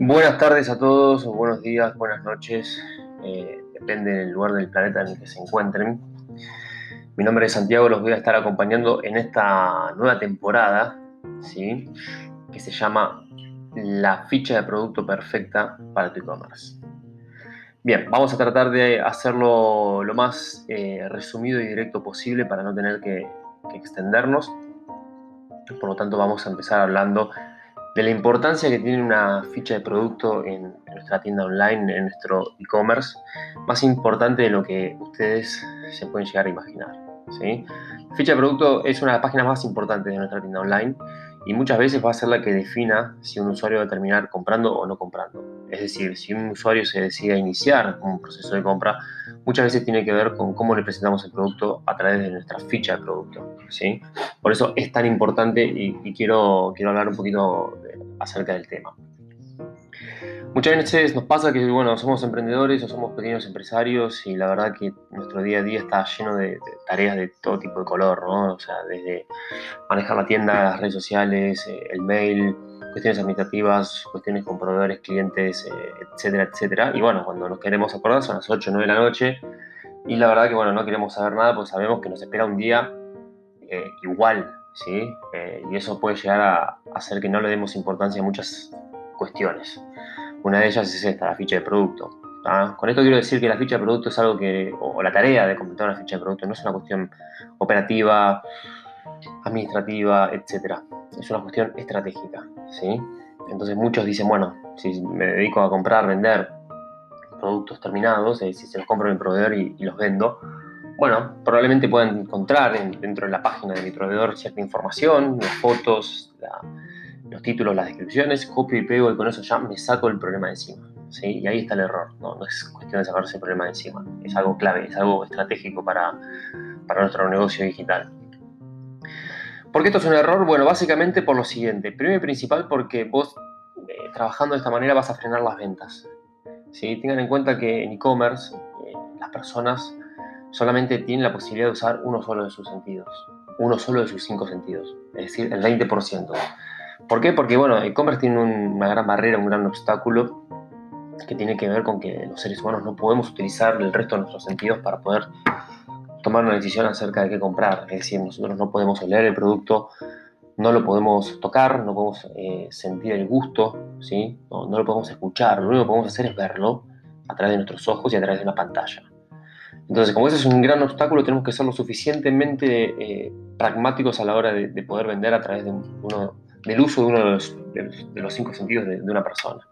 Buenas tardes a todos, o buenos días, buenas noches, eh, depende del lugar del planeta en el que se encuentren. Mi nombre es Santiago, los voy a estar acompañando en esta nueva temporada, ¿sí? que se llama La ficha de producto perfecta para tu e-commerce. Bien, vamos a tratar de hacerlo lo más eh, resumido y directo posible para no tener que, que extendernos. Por lo tanto, vamos a empezar hablando de la importancia que tiene una ficha de producto en, nuestra tienda online, en nuestro e-commerce, más importante de lo que ustedes se pueden llegar a imaginar. ¿sí? Ficha de producto es una de las páginas más importantes de nuestra tienda online y muchas veces va a ser la que defina si un usuario va a terminar comprando o no comprando. Es decir, si un usuario se decide iniciar un proceso de compra, muchas veces tiene que ver con cómo le presentamos el producto a través de nuestra ficha de producto. ¿sí? Por eso es tan importante y, quiero, quiero hablar un poquito acerca del tema. Muchas veces nos pasa que, bueno, somos emprendedores o somos pequeños empresarios y la verdad que nuestro día a día está lleno de, tareas de todo tipo de color, ¿no? O sea, desde manejar la tienda, las redes sociales, eh, el mail, cuestiones administrativas, cuestiones con proveedores, clientes, eh, etcétera, etcétera. Y bueno, cuando nos queremos acordar son las 8 o 9 de la noche y la verdad que, bueno, no queremos saber nada porque sabemos que nos espera un día eh, igual, ¿sí? y eso puede llegar a hacer que no le demos importancia a muchas cuestiones. Una de ellas es esta, la ficha de producto. Con esto quiero decir que la ficha de producto es algo que, o, la tarea de completar una ficha de producto no es una cuestión operativa, administrativa, etc. Es una cuestión estratégica, ¿sí? Entonces muchos dicen, bueno, si me dedico a comprar, vender productos terminados, es decir, si los compro en mi proveedor y, los vendo, bueno, probablemente puedan encontrar dentro de la página de mi proveedor cierta información, las fotos, los títulos, las descripciones, copio y pego y con eso ya me saco el problema de encima. ¿sí? Y ahí está el error, ¿no? no es cuestión de sacarse el problema de encima, es algo clave, es algo estratégico para, para nuestro negocio digital. ¿Por qué esto es un error? Bueno, básicamente por lo siguiente. Primero y principal porque vos eh, trabajando de esta manera vas a frenar las ventas. ¿sí? Tengan en cuenta que en e-commerce eh, las personas solamente tienen la posibilidad de usar uno solo de sus sentidos, uno solo de sus cinco sentidos, es decir, el 20%. ¿Por qué? Porque, bueno, e-commerce tiene una gran barrera, un gran obstáculo que tiene que ver con que los seres humanos no podemos utilizar el resto de nuestros sentidos para poder tomar una decisión acerca de qué comprar. Es decir, nosotros no podemos oler el producto, no lo podemos tocar, no podemos eh, sentir el gusto, ¿sí? No, lo podemos escuchar, lo único que podemos hacer es verlo a través de nuestros ojos y a través de una pantalla. Entonces, como ese es un gran obstáculo, tenemos que ser lo suficientemente eh, pragmáticos a la hora de, de, poder vender a través de uno del uso de uno de los, cinco sentidos de, una persona.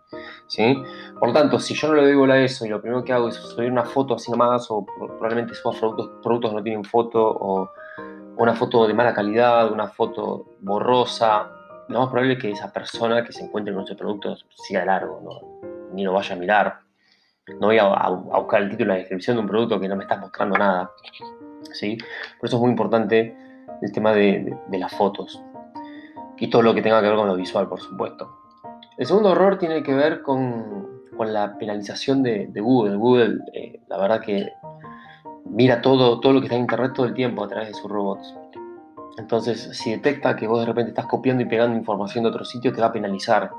¿sí? Por lo tanto, si yo no le doy bola a eso y lo primero que hago es subir una foto así nomás, o probablemente suba productos, productos que no tienen foto, o una foto de mala calidad, una foto borrosa, lo más probable es que esa persona que se encuentre con ese producto siga largo, ni lo vaya a mirar. No voy a, buscar el título y la descripción de un producto que no me está mostrando nada. ¿sí? Por eso es muy importante el tema de las fotos y todo lo que tenga que ver con lo visual, por supuesto. El segundo error tiene que ver con, la penalización de, Google. Google, eh, la verdad que mira todo, todo lo que está en Internet todo el tiempo a través de sus robots. Entonces, si detecta que vos de repente estás copiando y pegando información de otro sitio, te va a penalizar.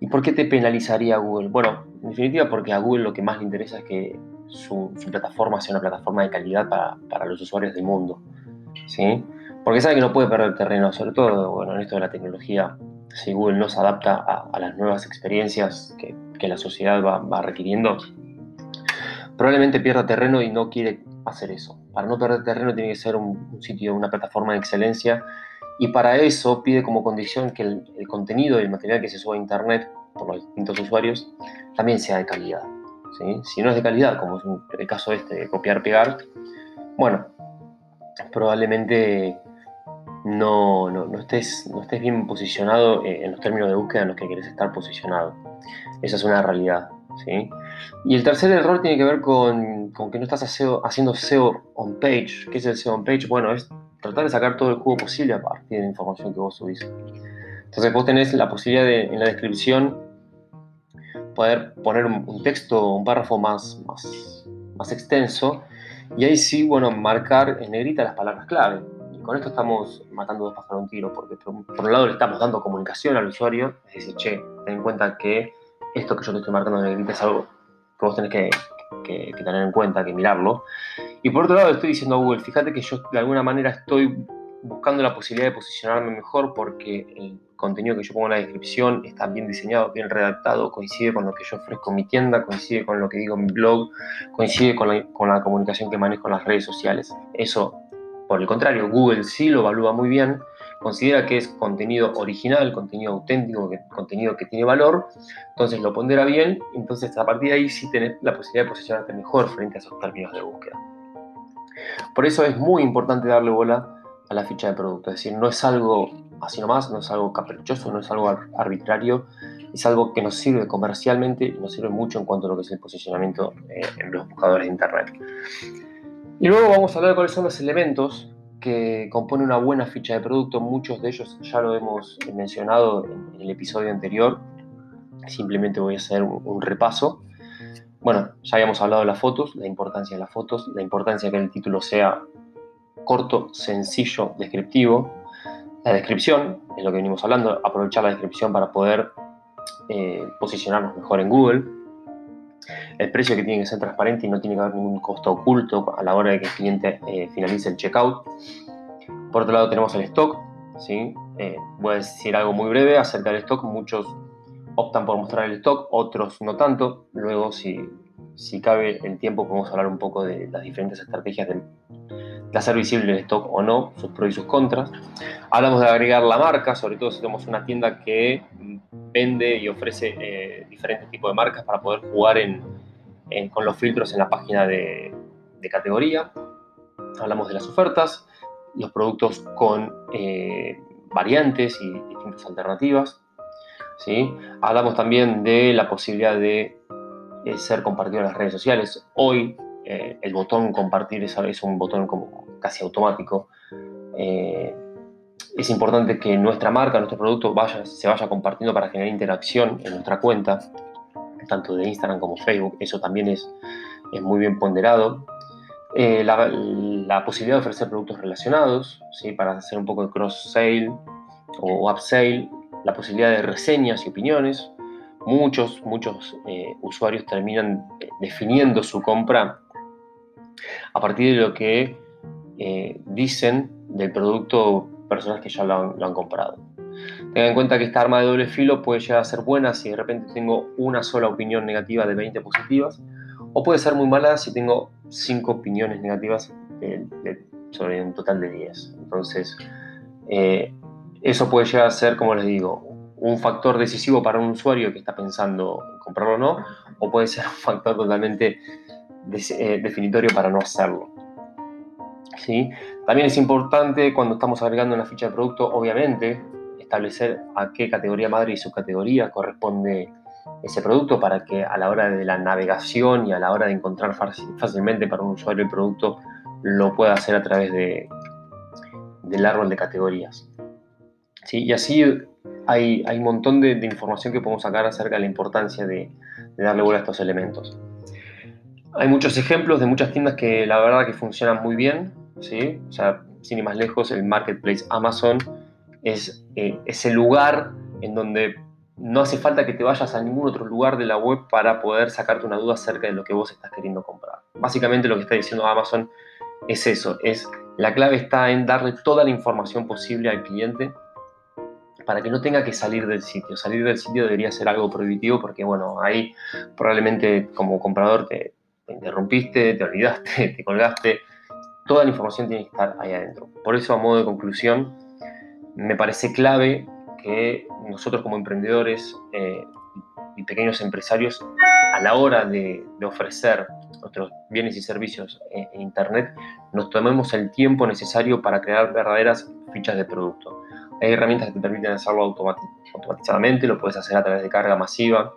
¿Y por qué te penalizaría Google? Bueno, en definitiva porque a Google lo que más le interesa es que su, plataforma sea una plataforma de calidad para, para los usuarios del mundo. ¿sí? Porque sabe que no puede perder terreno, sobre todo bueno, en esto de la tecnología. Si Google no se adapta a, las nuevas experiencias que, la sociedad va, requiriendo, probablemente pierda terreno y no quiere hacer eso. Para no perder terreno tiene que ser un, sitio, una plataforma de excelencia y para eso pide como condición que el, contenido y el material que se suba a Internet por los distintos usuarios también sea de calidad. Si no es de calidad, como es el caso este de copiar-pegar, bueno, probablemente no, no, estés, no estés bien posicionado eh, en los términos de búsqueda en los que querés estar posicionado. Esa es una realidad. ¿sí? Y el tercer error tiene que ver con, que no estás haciendo SEO on page. ¿Qué es el SEO on page? Bueno, es tratar de sacar todo el jugo posible a partir de la información que vos subís. Entonces vos tenés la posibilidad de en la descripción poder poner un, texto, un párrafo más, más, más extenso y ahí sí, bueno, marcar en negrita las palabras clave con esto estamos matando dos pájaros un tiro, porque por, un lado le estamos dando comunicación al usuario, es decir, che, ten en cuenta que esto que yo te estoy marcando en el grito es algo que vos tenés que, tener en cuenta, que mirarlo. Y por otro lado, estoy diciendo a Google, fíjate que yo de alguna manera estoy buscando la posibilidad de posicionarme mejor porque el contenido que yo pongo en la descripción está bien diseñado, bien redactado, coincide con lo que yo ofrezco en mi tienda, coincide con lo que digo en mi blog, coincide con la, con la comunicación que manejo en las redes sociales. Eso, por el contrario, Google sí lo evalúa muy bien considera que es contenido original, contenido auténtico, contenido que tiene valor, entonces lo pondera bien, entonces a partir de ahí sí tenés la posibilidad de posicionarte mejor frente a esos términos de búsqueda. Por eso es muy importante darle bola a la ficha de producto, es decir, no es algo así nomás, no es algo caprichoso, no es algo arbitrario, es algo que nos sirve comercialmente y nos sirve mucho en cuanto a lo que es el posicionamiento eh, en los buscadores de Internet. Y luego vamos a hablar de cuáles son los elementos que compone una buena ficha de producto. Muchos de ellos ya lo hemos mencionado en el episodio anterior. Simplemente voy a hacer un, repaso. Bueno, ya habíamos hablado de las fotos, la importancia de las fotos, la importancia de que el título sea corto, sencillo, descriptivo. La descripción, es lo que venimos hablando, aprovechar la descripción para poder eh, posicionarnos mejor en Google. El precio que tiene que ser transparente y no tiene que haber ningún costo oculto a la hora de que el cliente eh, finalice el checkout. Por otro lado tenemos el stock. ¿sí? Eh, voy a decir algo muy breve acerca del stock. Muchos optan por mostrar el stock, otros no tanto. Luego, si, si cabe el tiempo, podemos hablar un poco de las diferentes estrategias de, hacer visible el stock o no, sus pros y sus contras. Hablamos de agregar la marca, sobre todo si tenemos una tienda que vende y ofrece eh, diferentes tipos de marcas para poder jugar con los filtros en la página de, categoría. Hablamos de las ofertas, los productos con eh, variantes y distintas alternativas. ¿sí? Hablamos también de la posibilidad de ser compartido en las redes sociales. Hoy eh, el botón compartir es, un botón casi automático. Eh, es importante que nuestra marca, nuestro producto vaya, se vaya compartiendo para generar interacción en nuestra cuenta tanto de Instagram como Facebook, eso también es, es muy bien ponderado. Eh, la, posibilidad de ofrecer productos relacionados, ¿sí? para hacer un poco de cross-sale o upsale, la posibilidad de reseñas y opiniones. Muchos, muchos eh, usuarios terminan eh, definiendo su compra a partir de lo que dicen del producto personas que ya lo han comprado. Tengan en cuenta que esta arma de doble filo puede llegar a ser buena si de repente tengo una sola opinión negativa de 20 positivas, o puede ser muy mala si tengo 5 opiniones negativas sobre un total de 10. Entonces, eh, eso puede llegar a ser, como les digo, un factor decisivo para un usuario que está pensando en comprarlo o no, o puede ser un factor totalmente eh, definitorio para no hacerlo. También es importante cuando estamos agregando una ficha de producto, obviamente, establecer a qué categoría madre y subcategoría corresponde ese producto para que a la hora de la navegación y a la hora de encontrar fácilmente para un usuario el producto lo pueda hacer a través de, del árbol de categorías. Y así hay, hay un montón de, información que podemos sacar acerca de la importancia de, darle vuelo a estos elementos. Hay muchos ejemplos de muchas tiendas que la verdad que funcionan muy bien, ¿sí? o sea, sin ir más lejos, el marketplace Amazon es eh, ese lugar en donde no hace falta que te vayas a ningún otro lugar de la web para poder sacarte una duda acerca de lo que vos estás queriendo comprar. Básicamente lo que está diciendo Amazon es eso, es la clave está en darle toda la información posible al cliente para que no tenga que salir del sitio. Salir del sitio debería ser algo prohibitivo porque, bueno, ahí probablemente como comprador te, te interrumpiste, te olvidaste, te colgaste. Toda la información tiene que estar ahí adentro. Por eso, a modo de conclusión, me parece clave que nosotros como emprendedores eh, y pequeños empresarios, a la hora de, ofrecer nuestros bienes y servicios en, Internet, nos tomemos el tiempo necesario para crear verdaderas fichas de producto. Hay herramientas que te permiten hacerlo automatizadamente, lo puedes hacer a través de carga masiva,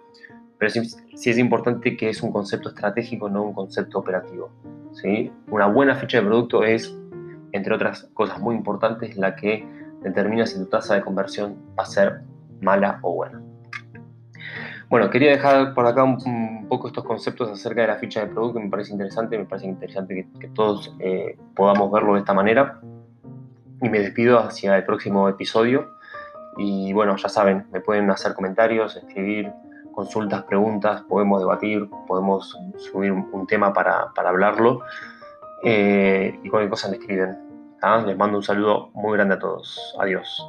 pero sí, es importante que es un concepto estratégico, no un concepto operativo. ¿sí? Una buena ficha de producto es, entre otras cosas muy importantes, la que determina si tu tasa de conversión va a ser mala o buena. Bueno, quería dejar por acá un, poco estos conceptos acerca de la ficha de producto, me parece interesante, me parece interesante que, todos eh, podamos verlo de esta manera. Y me despido hacia el próximo episodio. Y bueno, ya saben, me pueden hacer comentarios, escribir consultas, preguntas, podemos debatir, podemos subir un, tema para, hablarlo. Eh, y cualquier cosa me escriben. Les mando un saludo muy grande a todos. Adiós.